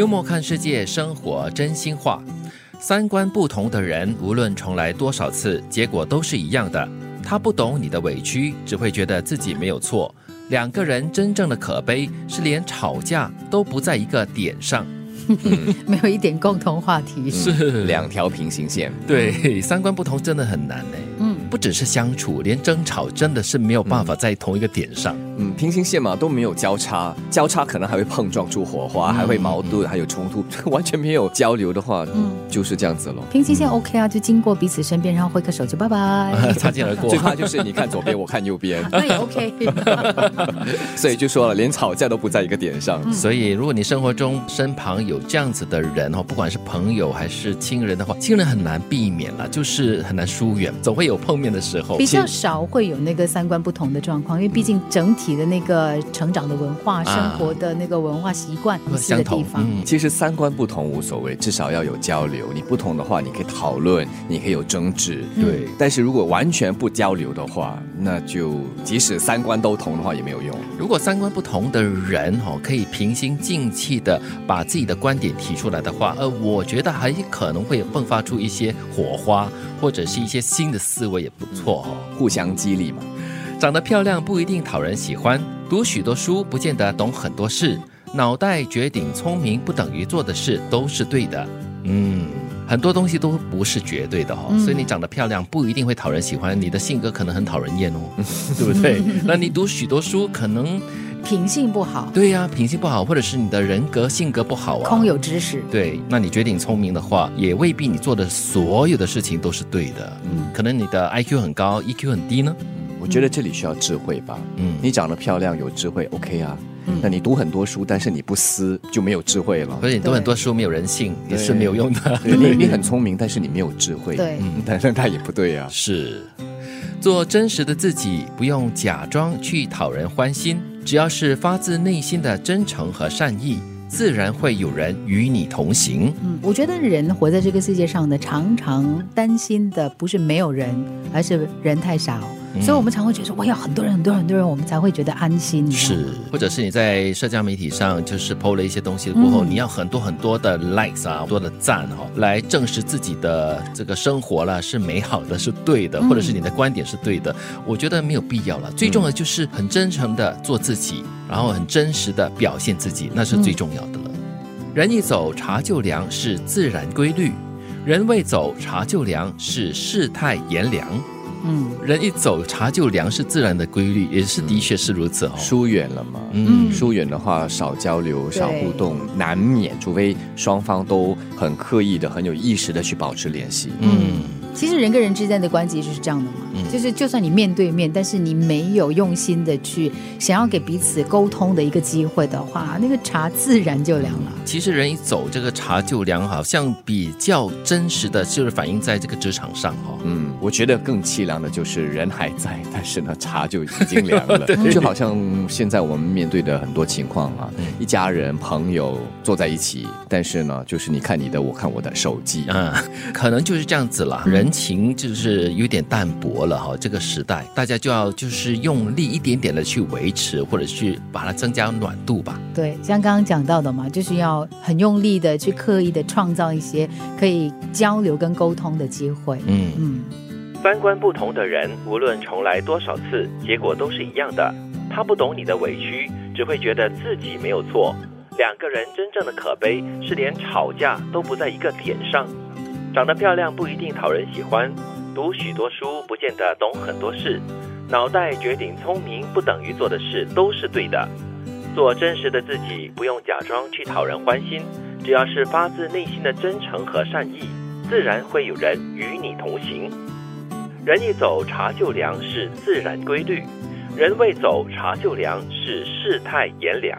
幽默看世界，生活真心话。三观不同的人，无论重来多少次，结果都是一样的。他不懂你的委屈，只会觉得自己没有错。两个人真正的可悲，是连吵架都不在一个点上。没有一点共同话题，是两条平行线。对，三观不同真的很难呢。嗯，不只是相处，连争吵真的是没有办法在同一个点上。嗯，平行线嘛都没有交叉，交叉可能还会碰撞出火花，还会矛盾，还有冲突。完全没有交流的话，嗯，就是这样子咯。平行线 OK 啊，就经过彼此身边，然后挥个手就拜拜 擦肩而过。最怕就是你看左边，我看右边，那也 OK。所以就说了，连吵架都不在一个点上。所以如果你生活中身旁有这样子的人哦，不管是朋友还是亲人的话，亲人很难避免了，就是很难疏远，总会有碰面的时候。比较少会有那个三观不同的状况，因为毕竟整体的那个成长的文化、生活的那个文化习惯相同。嗯，其实三观不同无所谓，至少要有交流。你不同的话，你可以讨论，你可以有争执。对，但是如果完全不交流的话，那就即使三观都同的话也没有用。如果三观不同的人哦，可以平心静气的把自己的观点提出来的话，呃，我觉得还可能会迸发出一些火花，或者是一些新的思维也不错哦，互相激励嘛。长得漂亮不一定讨人喜欢，读许多书不见得懂很多事，脑袋绝顶聪明不等于做的事都是对的。嗯，很多东西都不是绝对的哈，所以你长得漂亮不一定会讨人喜欢，你的性格可能很讨人厌哦，对不对？那你读许多书可能。品性不好，对呀，品性不好，或者是你的人格性格不好啊，空有知识。对，那你绝顶聪明的话，也未必你做的所有的事情都是对的。嗯，可能你的 I Q 很高，EQ 很低呢。我觉得这里需要智慧吧。嗯，你长得漂亮有智慧，OK 啊。嗯，那你读很多书，但是你不思就没有智慧了。所以你读很多书没有人性也是没有用的。你你很聪明，但是你没有智慧。对，但是那也不对啊。是，做真实的自己，不用假装去讨人欢心。只要是发自内心的真诚和善意，自然会有人与你同行。嗯，我觉得人活在这个世界上呢，常常担心的不是没有人，而是人太少。所以，我们常会觉得说，我要很多人、很多很多人，我们才会觉得安心。是，或者是你在社交媒体上就是 PO 了一些东西过后，你要很多很多的 likes 啊，多的赞哈，来证实自己的这个生活了是美好的，是对的，或者是你的观点是对的。我觉得没有必要了。最重要的就是很真诚的做自己，然后很真实的表现自己，那是最重要的了。人一走，茶就凉是自然规律；人未走，茶就凉是世态炎凉。嗯，人一走，茶就凉是自然的规律，也是的确是如此哦。疏远了嘛，嗯，疏远的话少交流、少互动，难免，除非双方都很刻意的、很有意识的去保持联系。嗯。其实人跟人之间的关系就是这样的嘛，嗯就是就算你面对面，但是你没有用心的去想要给彼此沟通的一个机会的话，那个茶自然就凉了。其实人一走，这个茶就凉，好像比较真实的就是反映在这个职场上哈。嗯，我觉得更凄凉的就是人还在，但是呢茶就已经凉了。就好像现在我们面对的很多情况啊，一家人朋友坐在一起，但是呢就是你看你的，我看我的手机嗯，可能就是这样子了。人。人情就是有点淡薄了哈，这个时代大家就要就是用力一点点的去维持，或者去把它增加暖度吧。对，像刚刚讲到的嘛，就是要很用力的去刻意的创造一些可以交流跟沟通的机会。嗯嗯，三观不同的人，无论重来多少次，结果都是一样的。他不懂你的委屈，只会觉得自己没有错。两个人真正的可悲，是连吵架都不在一个点上。长得漂亮不一定讨人喜欢，读许多书不见得懂很多事，脑袋绝顶聪明不等于做的事都是对的。做真实的自己，不用假装去讨人欢心，只要是发自内心的真诚和善意，自然会有人与你同行。人一走，茶就凉是自然规律；人未走，茶就凉是世态炎凉。